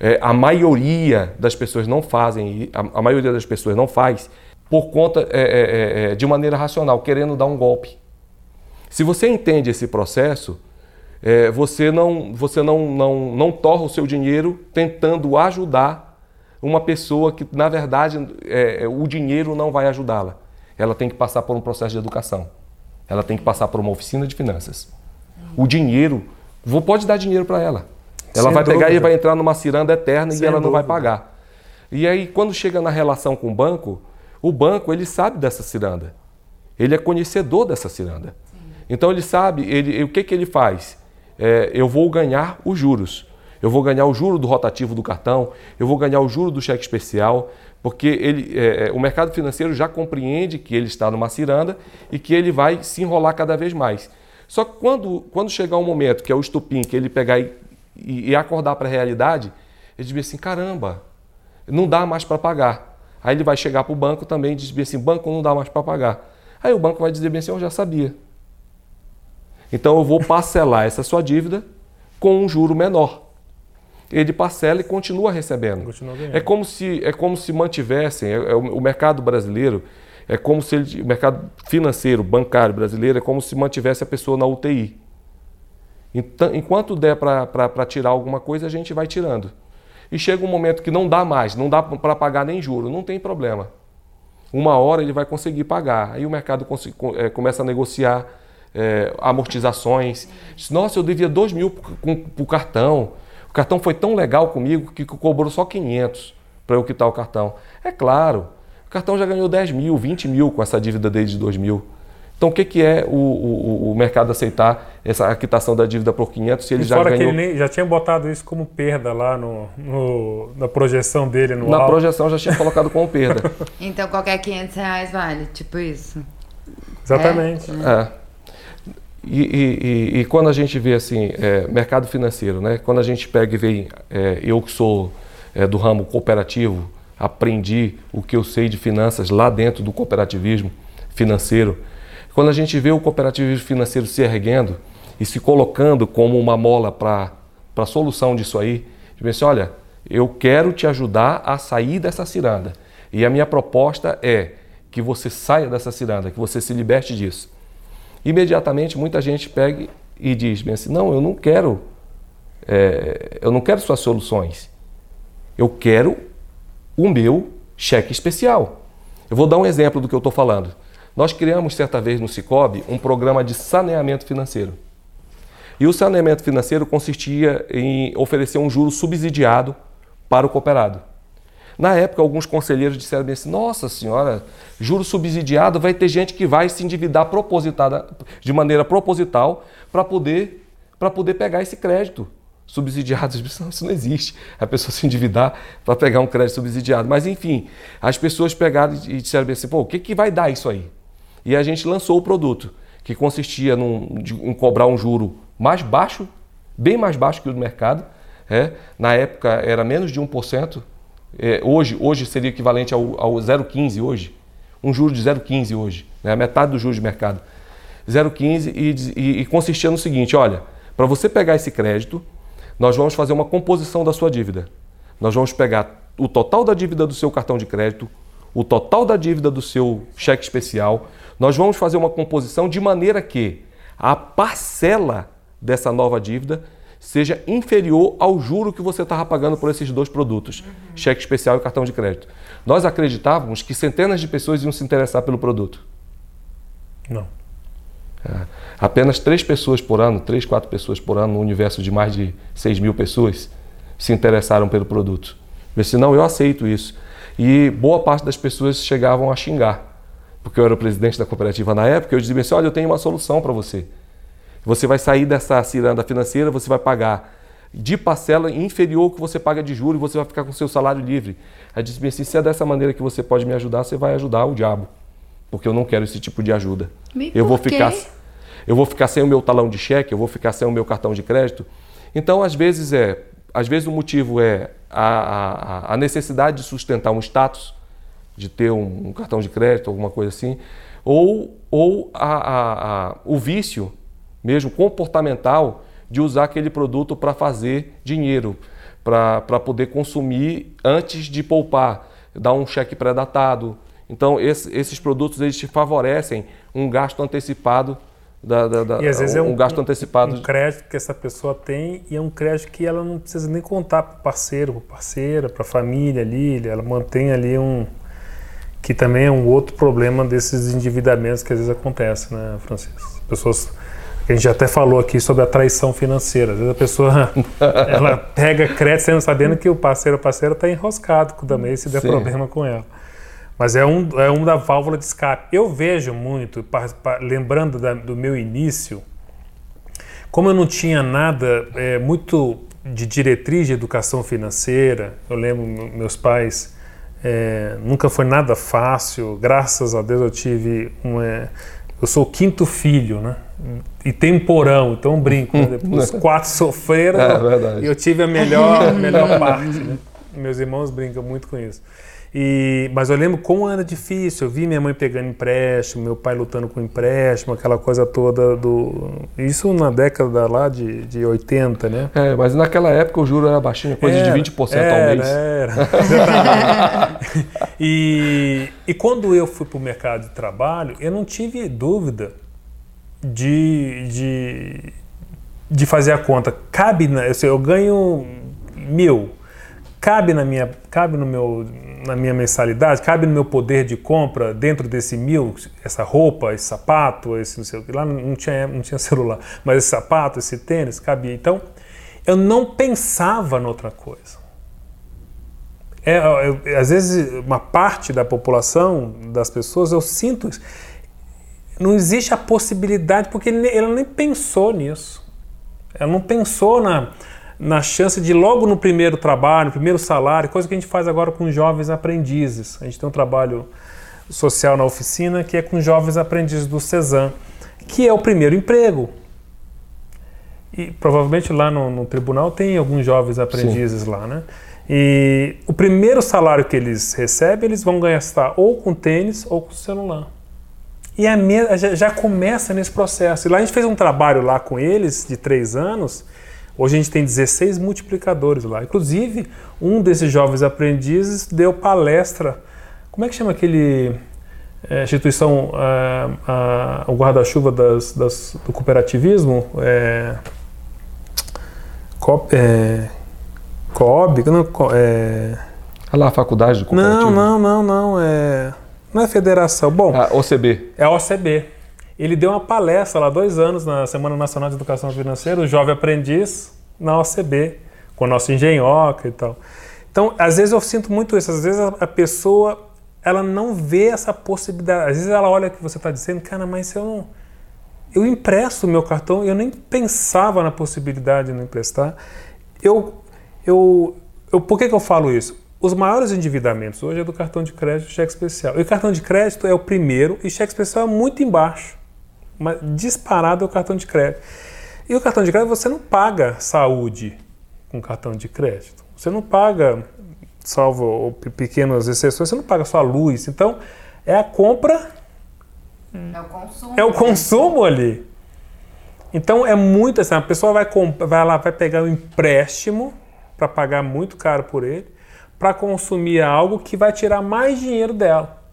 é, a maioria das pessoas não fazem, a, a maioria das pessoas não faz por conta é, é, é, é de maneira racional, querendo dar um golpe. Se você entende esse processo, é, você, não, você não, não, não torra o seu dinheiro tentando ajudar uma pessoa que, na verdade, é, é, o dinheiro não vai ajudá-la. Ela tem que passar por um processo de educação. Ela tem que passar por uma oficina de finanças. O dinheiro, vou, pode dar dinheiro para ela. Ela Sem vai dúvida. pegar e vai entrar numa ciranda eterna Sem e ela dúvida. não vai pagar. E aí, quando chega na relação com o banco, o banco ele sabe dessa ciranda. Ele é conhecedor dessa ciranda. Então ele sabe, ele, o que, que ele faz? é, eu vou ganhar os juros. Eu vou ganhar o juro do rotativo do cartão, eu vou ganhar o juro do cheque especial, porque ele, é, é, o mercado financeiro já compreende que ele está numa ciranda e que ele vai se enrolar cada vez mais. Só que quando, quando chegar um momento que é o estupim, que ele pegar e, e, acordar para a realidade, ele diz assim: caramba, não dá mais para pagar. Aí ele vai chegar para o banco também e diz assim: banco não dá mais para pagar. Aí o banco vai dizer bem assim: eu já sabia. Então eu vou parcelar essa sua dívida com um juro menor. Ele parcela e continua recebendo. Continua é como se é como se mantivessem é, é, o, o, mercado brasileiro é como se ele, o mercado financeiro bancário brasileiro é como se mantivesse a pessoa na UTI. Então, enquanto der para tirar alguma coisa, a gente vai tirando. E chega um momento que não dá mais, não dá para pagar nem juro, não tem problema. Uma hora ele vai conseguir pagar. Aí o mercado é, começa a negociar é, amortizações. Nossa, eu devia 2 mil para o cartão. O cartão foi tão legal comigo que cobrou só 500 para eu quitar o cartão. É claro, o cartão já ganhou 10 mil, 20 mil com essa dívida desde 2 mil. Então, o que, que é o, o, o, mercado aceitar essa quitação da dívida por 500 se ele e já fora ganhou... que ele já tinha botado isso como perda lá no, no na projeção dele no Na alto. projeção já tinha colocado como perda. então, qualquer 500 reais vale, tipo isso. Exatamente. É. é. E, e, e, quando a gente vê assim, é, mercado financeiro, né? quando a gente pega e vê, é, eu que sou é, do ramo cooperativo, aprendi o que eu sei de finanças lá dentro do cooperativismo financeiro. Quando a gente vê o cooperativismo financeiro se erguendo e se colocando como uma mola para a solução disso aí, de assim, olha, eu quero te ajudar a sair dessa ciranda. E a minha proposta é que você saia dessa ciranda, que você se liberte disso imediatamente muita gente pega e diz bem assim, não, eu não quero, é, eu não quero suas soluções. Eu quero o meu cheque especial. Eu vou dar um exemplo do que eu estou falando. Nós criamos certa vez no Cicobi um programa de saneamento financeiro. E o saneamento financeiro consistia em oferecer um juro subsidiado para o cooperado. Na época, alguns conselheiros disseram assim: Nossa senhora, juro subsidiado, vai ter gente que vai se endividar propositada, de maneira proposital para poder, poder pegar esse crédito subsidiado. Isso não existe. A pessoa se endividar para pegar um crédito subsidiado. Mas, enfim, as pessoas pegaram e disseram assim: Pô, o que, que vai dar isso aí? E a gente lançou o produto, que consistia num, de, em cobrar um juro mais baixo, bem mais baixo que o do mercado. É, na época era menos de 1%, é, hoje, hoje seria equivalente ao, ao 0,15 hoje, um juro de 0,15 hoje, né, a metade do juro de mercado. 0,15 e, e, e consistia no seguinte, olha, para você pegar esse crédito, nós vamos fazer uma composição da sua dívida. Nós vamos pegar o total da dívida do seu cartão de crédito, o total da dívida do seu cheque especial, nós vamos fazer uma composição de maneira que a parcela dessa nova dívida seja inferior ao juro que você estava pagando por esses dois produtos, uhum. cheque especial e cartão de crédito. Nós acreditávamos que centenas de pessoas iam se interessar pelo produto. Não. É. Apenas três pessoas por ano, três, quatro pessoas por ano, no universo de mais de 6 mil pessoas, se interessaram pelo produto. Eu disse, não, eu aceito isso. E boa parte das pessoas chegavam a xingar, porque eu era o presidente da cooperativa na época, eu dizia assim, olha, eu tenho uma solução para você. Você vai sair dessa ciranda financeira, você vai pagar de parcela inferior ao que você paga de juros e você vai ficar com seu salário livre. Aí disse assim, se é dessa maneira que você pode me ajudar, você vai ajudar o diabo, porque eu não quero esse tipo de ajuda. E eu vou ficar eu vou ficar sem o meu talão de cheque, eu vou ficar sem o meu cartão de crédito. Então, às vezes é, às vezes o motivo é a, a, a necessidade de sustentar um status, de ter um, um, cartão de crédito, alguma coisa assim, ou, ou a, a, o vício mesmo comportamental de usar aquele produto para fazer dinheiro, para poder consumir antes de poupar, dar um cheque pré-datado. Então, esse, esses produtos eles te favorecem um gasto antecipado da, da, da, e às vezes um, é um, gasto antecipado. Um crédito que essa pessoa tem e é um crédito que ela não precisa nem contar para o parceiro, para parceira, para a família ali, ela mantém ali um que também é um outro problema desses endividamentos que às vezes acontecem, né, Francisco? As pessoas a gente já até falou aqui sobre a traição financeira. Às vezes a pessoa ela pega crédito sabendo que o parceiro ou parceira está enroscado também se der Sim. problema com ela. Mas é um, é um da válvula de escape. Eu vejo muito, pa, pa, lembrando da, do meu início, como eu não tinha nada é, muito de diretriz de educação financeira, eu lembro meus pais, é, nunca foi nada fácil, graças a Deus eu tive um. É, eu sou o quinto filho, né? E tem um porão, então brinco. Né? Os quatro sofreram é, e eu tive a melhor, melhor parte. Né? Meus irmãos brincam muito com isso. E, mas eu lembro como era difícil. Eu vi minha mãe pegando empréstimo, meu pai lutando com empréstimo, aquela coisa toda do. Isso na década lá de, de 80, né? É, mas naquela época o juro era baixinho, coisa era, de 20% era, ao mês. Era. e, e quando eu fui para o mercado de trabalho, eu não tive dúvida de, de, de fazer a conta. Cabe, na, eu, sei, eu ganho mil. Cabe na minha cabe no meu na minha mensalidade? Cabe no meu poder de compra dentro desse mil? Essa roupa esse sapato esse não sei o que lá? Não tinha não tinha celular. Mas esse sapato esse tênis cabia então eu não pensava noutra coisa. É, eu, às vezes uma parte da população das pessoas eu sinto isso não existe a possibilidade porque ela nem pensou nisso ela não pensou na na chance de logo no primeiro trabalho, no primeiro salário, coisa que a gente faz agora com jovens aprendizes. A gente tem um trabalho social na oficina que é com jovens aprendizes do CESAM, que é o primeiro emprego. E provavelmente lá no, no tribunal tem alguns jovens aprendizes Sim. lá, né? E o primeiro salário que eles recebem, eles vão gastar ou com tênis ou com celular. E a já, já começa nesse processo. E lá a gente fez um trabalho lá com eles de três anos Hoje a gente tem 16 multiplicadores lá. Inclusive, um desses jovens aprendizes deu palestra. Como é que chama aquele é, instituição, é, o guarda-chuva das, das, do cooperativismo? É, COP, é, COB? Não, é, ah lá, a faculdade do cooperativo? Não, não, não, não. É, não é federação. Bom, a ah, OCB. É a OCB. Ele deu uma palestra lá dois anos na Semana Nacional de Educação Financeira, o jovem aprendiz na OCB, com o nosso engenhoca e tal. Então, às vezes eu sinto muito isso, às vezes a pessoa ela não vê essa possibilidade. Às vezes ela olha o que você está dizendo, cara, mas eu não. Eu empresto o meu cartão, eu nem pensava na possibilidade de não emprestar. Eu, eu, eu, por que, que eu falo isso? Os maiores endividamentos hoje é do cartão de crédito e cheque especial. E o cartão de crédito é o primeiro e cheque especial é muito embaixo mas disparado é o cartão de crédito. E o cartão de crédito você não paga saúde com cartão de crédito. Você não paga, salvo pequenas exceções, você não paga só a luz. Então, é a compra. É o consumo. É o consumo ali. Então é muito assim, a pessoa vai, vai lá, vai pegar um empréstimo para pagar muito caro por ele, para consumir algo que vai tirar mais dinheiro dela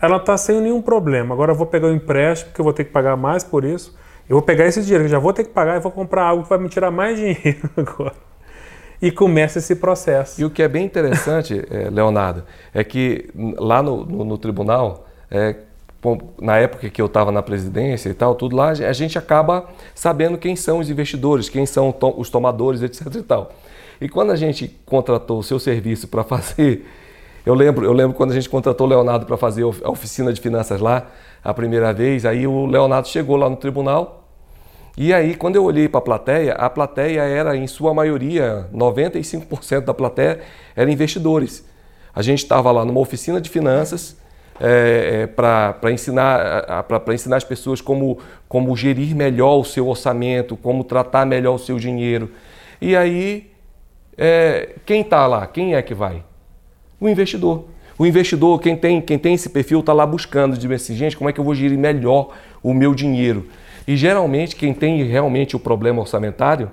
ela está sem nenhum problema. Agora eu vou pegar o um empréstimo, que eu vou ter que pagar mais por isso. Eu vou pegar esse dinheiro que já vou ter que pagar e vou comprar algo que vai me tirar mais dinheiro agora. E começa esse processo. E o que é bem interessante, Leonardo, é que lá no, no, no tribunal, é, na época que eu estava na presidência e tal, tudo lá, a gente acaba sabendo quem são os investidores, quem são os tomadores, etc e tal. E quando a gente contratou o seu serviço para fazer, eu lembro, eu lembro quando a gente contratou o Leonardo para fazer a oficina de finanças lá, a primeira vez, aí o Leonardo chegou lá no tribunal, e aí quando eu olhei para a plateia, a plateia era em sua maioria, 95% da plateia eram investidores. A gente estava lá numa oficina de finanças, é, é, para ensinar, ensinar as pessoas como, como gerir melhor o seu orçamento, como tratar melhor o seu dinheiro. E aí, é, quem está lá? Quem é que vai? O investidor. O investidor, quem tem, quem tem esse perfil, está lá buscando, de assim, gente, como é que eu vou gerir melhor o meu dinheiro? E geralmente, quem tem realmente o problema orçamentário,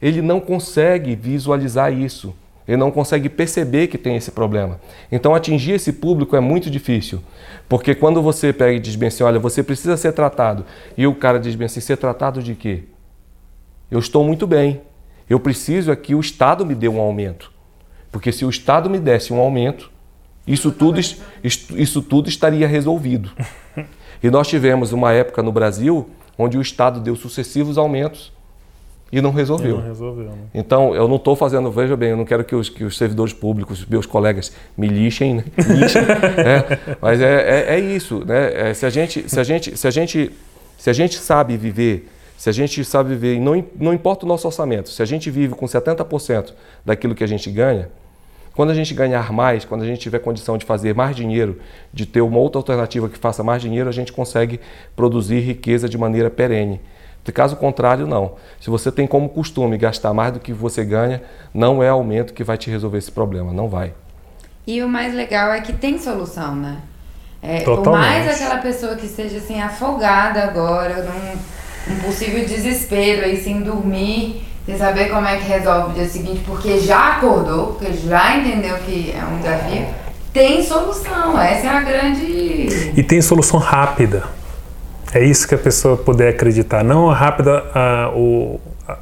ele não consegue visualizar isso. Ele não consegue perceber que tem esse problema. Então, atingir esse público é muito difícil. Porque quando você pega e diz bem assim, olha, você precisa ser tratado, e o cara diz bem assim, ser tratado de quê? Eu estou muito bem. Eu preciso é que o Estado me dê um aumento. Porque se o Estado me desse um aumento, isso tudo, isso tudo estaria resolvido. E nós tivemos uma época no Brasil onde o Estado deu sucessivos aumentos e não resolveu. E não resolveu né? Então, eu não estou fazendo, veja bem, eu não quero que os, que os servidores públicos, meus colegas, me lixem, né? lixem né? mas é, é, é, isso. Né? É, se, a gente, se, a gente, se, a gente, se a gente sabe viver, se a gente sabe viver, e não, não importa o nosso orçamento, se a gente vive com 70% daquilo que a gente ganha, quando a gente ganhar mais, quando a gente tiver condição de fazer mais dinheiro, de ter uma outra alternativa que faça mais dinheiro, a gente consegue produzir riqueza de maneira perene. Caso contrário, não. Se você tem como costume gastar mais do que você ganha, não é aumento que vai te resolver esse problema, não vai. E o mais legal é que tem solução, né? É, por mais aquela pessoa que esteja assim afogada agora, num um possível desespero aí sem dormir, sem saber como é que resolve o dia seguinte, porque já acordou, porque já entendeu que é um desafio, tem solução. Essa é a grande. E tem solução rápida. É isso que a pessoa puder acreditar. Não rápida a, o, a,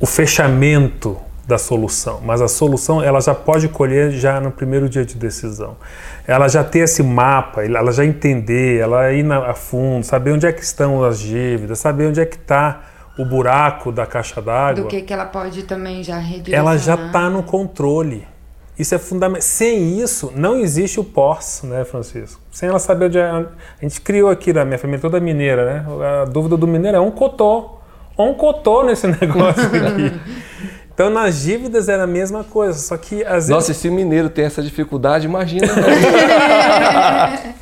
o fechamento da solução, mas a solução ela já pode colher já no primeiro dia de decisão. Ela já ter esse mapa, ela já entender, ela ir na, a fundo, saber onde é que estão as dívidas, saber onde é que está o buraco da caixa d'água. Do que, que ela pode também já redirecionar. Ela já está no controle. Isso é fundamental. Sem isso, não existe o pós, né, Francisco? Sem ela saber onde é. A gente criou aqui na minha família toda mineira, né? A dúvida do mineiro é um cotô. Um cotô nesse negócio aqui. Então, nas dívidas era a mesma coisa, só que às vezes. Nossa, se mineiro tem essa dificuldade, imagina.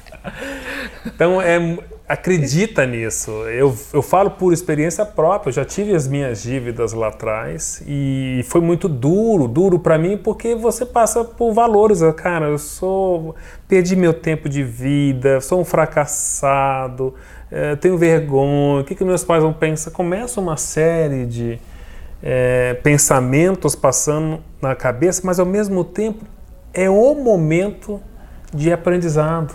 então, é, acredita nisso. Eu, eu falo por experiência própria. Eu já tive as minhas dívidas lá atrás e foi muito duro, duro para mim, porque você passa por valores. Cara, eu sou perdi meu tempo de vida, sou um fracassado, é, tenho vergonha. O que, que meus pais vão pensar? Começa uma série de é, pensamentos passando na cabeça, mas ao mesmo tempo é o momento de aprendizado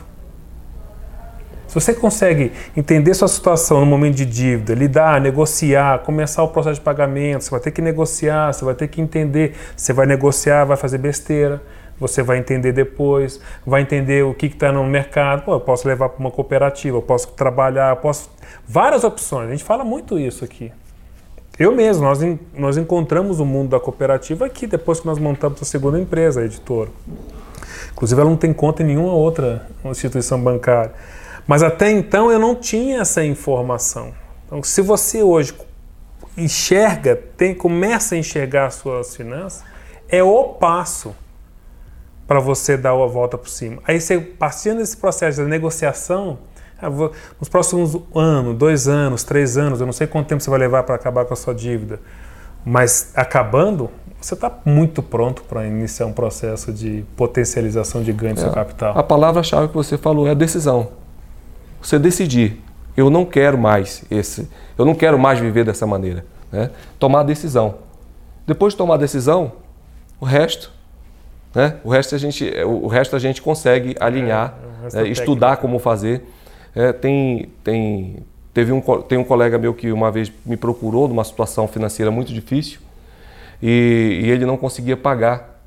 se você consegue entender sua situação no momento de dívida, lidar, negociar, começar o processo de pagamento, você vai ter que negociar, você vai ter que entender. Você vai negociar, vai fazer besteira, você vai entender depois, vai entender o que está no mercado. Pô, eu posso levar para uma cooperativa, eu posso trabalhar, eu posso. Várias opções. A gente fala muito isso aqui. Eu mesmo, nós, nós encontramos o mundo da cooperativa aqui depois que nós montamos a segunda empresa, a editora. Inclusive, ela não tem conta em nenhuma outra instituição bancária. Mas até então eu não tinha essa informação. Então, se você hoje enxerga, tem, começa a enxergar as suas finanças, é o passo para você dar a volta por cima. Aí você, partindo desse processo da negociação, nos próximos ano, dois anos, três anos, eu não sei quanto tempo você vai levar para acabar com a sua dívida, mas acabando, você está muito pronto para iniciar um processo de potencialização de ganho do é, seu capital. A palavra-chave que você falou é decisão você decidir, eu não quero mais esse, eu não quero mais viver dessa maneira, né? Tomar a decisão. Depois de tomar a decisão, o resto, né? O resto a gente, o resto a gente consegue alinhar, é, é, estudar como fazer. É, tem, tem, teve um, tem um colega meu que uma vez me procurou numa situação financeira muito difícil e, e ele não conseguia pagar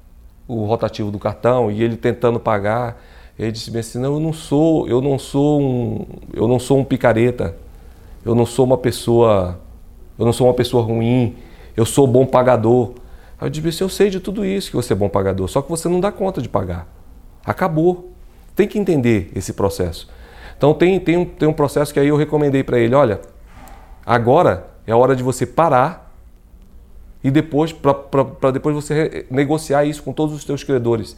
o rotativo do cartão e ele tentando pagar Ele disse assim: "Não, eu não sou, eu não sou um, eu não sou um picareta. Eu não sou uma pessoa, eu não sou uma pessoa ruim. Eu sou bom pagador." Aí eu disse assim: "Eu sei de tudo isso que você é bom pagador, só que você não dá conta de pagar. Acabou. Tem que entender esse processo." Então tem, tem, um, tem um processo que aí eu recomendei para ele, olha, agora é a hora de você parar e depois para depois você negociar isso com todos os seus credores.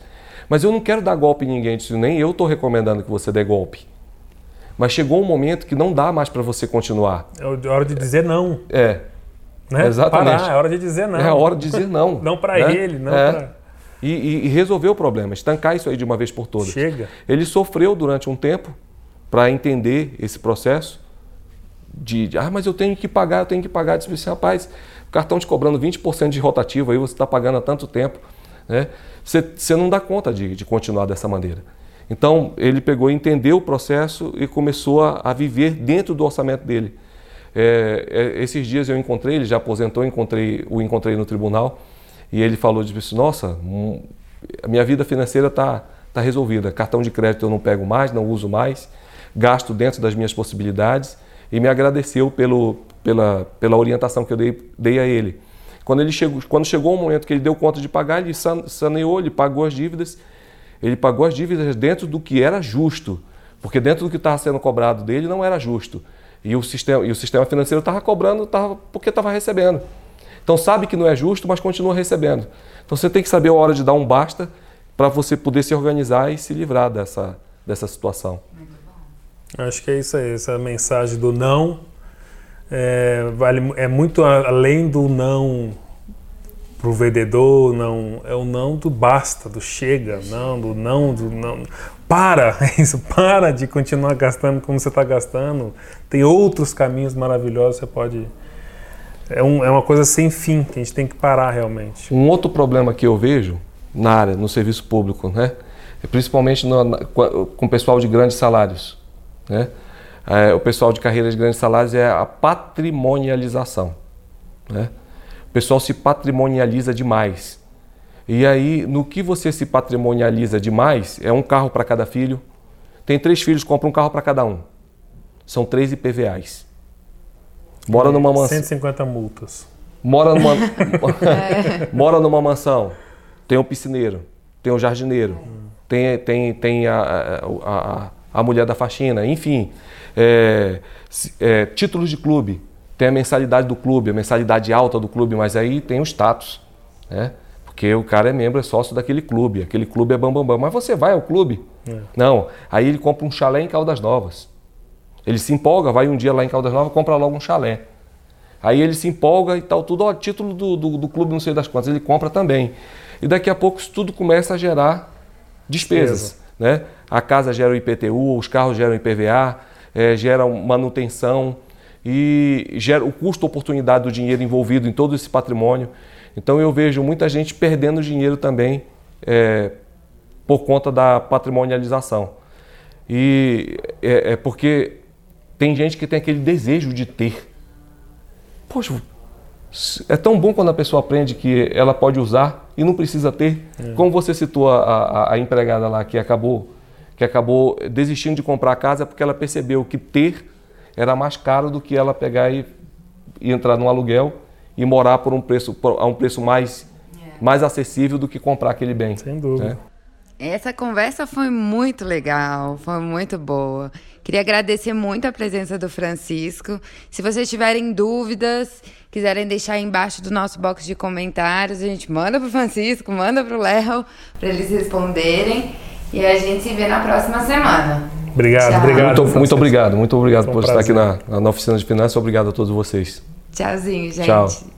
Mas eu não quero dar golpe em ninguém, disse, nem eu estou recomendando que você dê golpe. Mas chegou um momento que não dá mais para você continuar. É hora de dizer não. É. Né? Exatamente. Parar, é hora de dizer não. É hora de dizer não. não para né? ele, não é. para... E, e, e resolver o problema, estancar isso aí de uma vez por todas. Chega. Ele sofreu durante um tempo, para entender esse processo de, de, ah, mas eu tenho que pagar, eu tenho que pagar. Disse assim, rapaz, o cartão te cobrando 20% de rotativo aí, você está pagando há tanto tempo, né? Você, você não dá conta de, de continuar dessa maneira. Então, ele pegou, entendeu o processo e começou a, a viver dentro do orçamento dele. É, é, esses dias eu encontrei, ele já aposentou, encontrei, o encontrei no tribunal e ele falou, disse, nossa, hum, a minha vida financeira está tá resolvida, cartão de crédito eu não pego mais, não uso mais, gasto dentro das minhas possibilidades e me agradeceu pelo, pela, pela orientação que eu dei, dei a ele. Quando, ele chegou, quando chegou o momento que ele deu conta de pagar, ele saneou, ele pagou as dívidas, ele pagou as dívidas dentro do que era justo, porque dentro do que estava sendo cobrado dele não era justo. E o sistema, e o sistema financeiro estava cobrando tava, porque estava recebendo. Então sabe que não é justo, mas continua recebendo. Então você tem que saber a hora de dar um basta para você poder se organizar e se livrar dessa, dessa situação. Acho que é isso aí, essa mensagem do não é, vale, é muito além do não para o vendedor, não é o não do basta, do chega, não do não do não. Para, é isso, para de continuar gastando como você está gastando. Tem outros caminhos maravilhosos, você pode. É, um, é uma coisa sem fim que a gente tem que parar realmente. Um outro problema que eu vejo na área, no serviço público, né? É principalmente no, na, com o pessoal de grandes salários né? É, o pessoal de carreiras de grandes salários é a patrimonialização. Né? O pessoal se patrimonializa demais. E aí, no que você se patrimonializa demais, é um carro para cada filho. Tem três filhos, compra um carro para cada um. São três IPVAs. Mora numa mansão. 150 multas. Mora numa, mora numa mansão. Tem um piscineiro, tem um jardineiro, hum. tem, tem, tem a, a, a a mulher da faxina, enfim. É, é, títulos de clube, tem a mensalidade do clube, a mensalidade alta do clube, mas aí tem o status, né? Porque o cara é membro, é sócio daquele clube, aquele clube é bambambam. Bam, bam. Mas você vai ao clube? É. Não. Aí ele compra um chalé em Caldas Novas. Ele se empolga, vai um dia lá em Caldas Novas, compra logo um chalé. Aí ele se empolga e tal, tudo, ó, título do, do, do clube, não sei das quantas, ele compra também. E daqui a pouco isso tudo começa a gerar despesas. Despesa. Né? A casa gera o IPTU, os carros geram IPVA, é, geram manutenção e gera o custo oportunidade do dinheiro envolvido em todo esse patrimônio. Então eu vejo muita gente perdendo dinheiro também é, por conta da patrimonialização. E é, é, porque tem gente que tem aquele desejo de ter. Poxa, é tão bom quando a pessoa aprende que ela pode usar e não precisa ter. É. Como você citou a, a, a, empregada lá que acabou, que acabou desistindo de comprar a casa porque ela percebeu que ter era mais caro do que ela pegar e, e entrar num aluguel e morar por um preço, por, a um preço mais, é. mais acessível do que comprar aquele bem. Sem dúvida. Né? Essa conversa foi muito legal, foi muito boa. Queria agradecer muito a presença do Francisco. Se vocês tiverem dúvidas, quiserem deixar aí embaixo do nosso box de comentários, a gente manda pro Francisco, manda pro Léo, para eles responderem. E a gente se vê na próxima semana. Obrigado, Tchau. obrigado. Muito, muito, obrigado, muito obrigado por um estar aqui na, na oficina de finanças. Obrigado a todos vocês. Tchauzinho, gente. Tchau.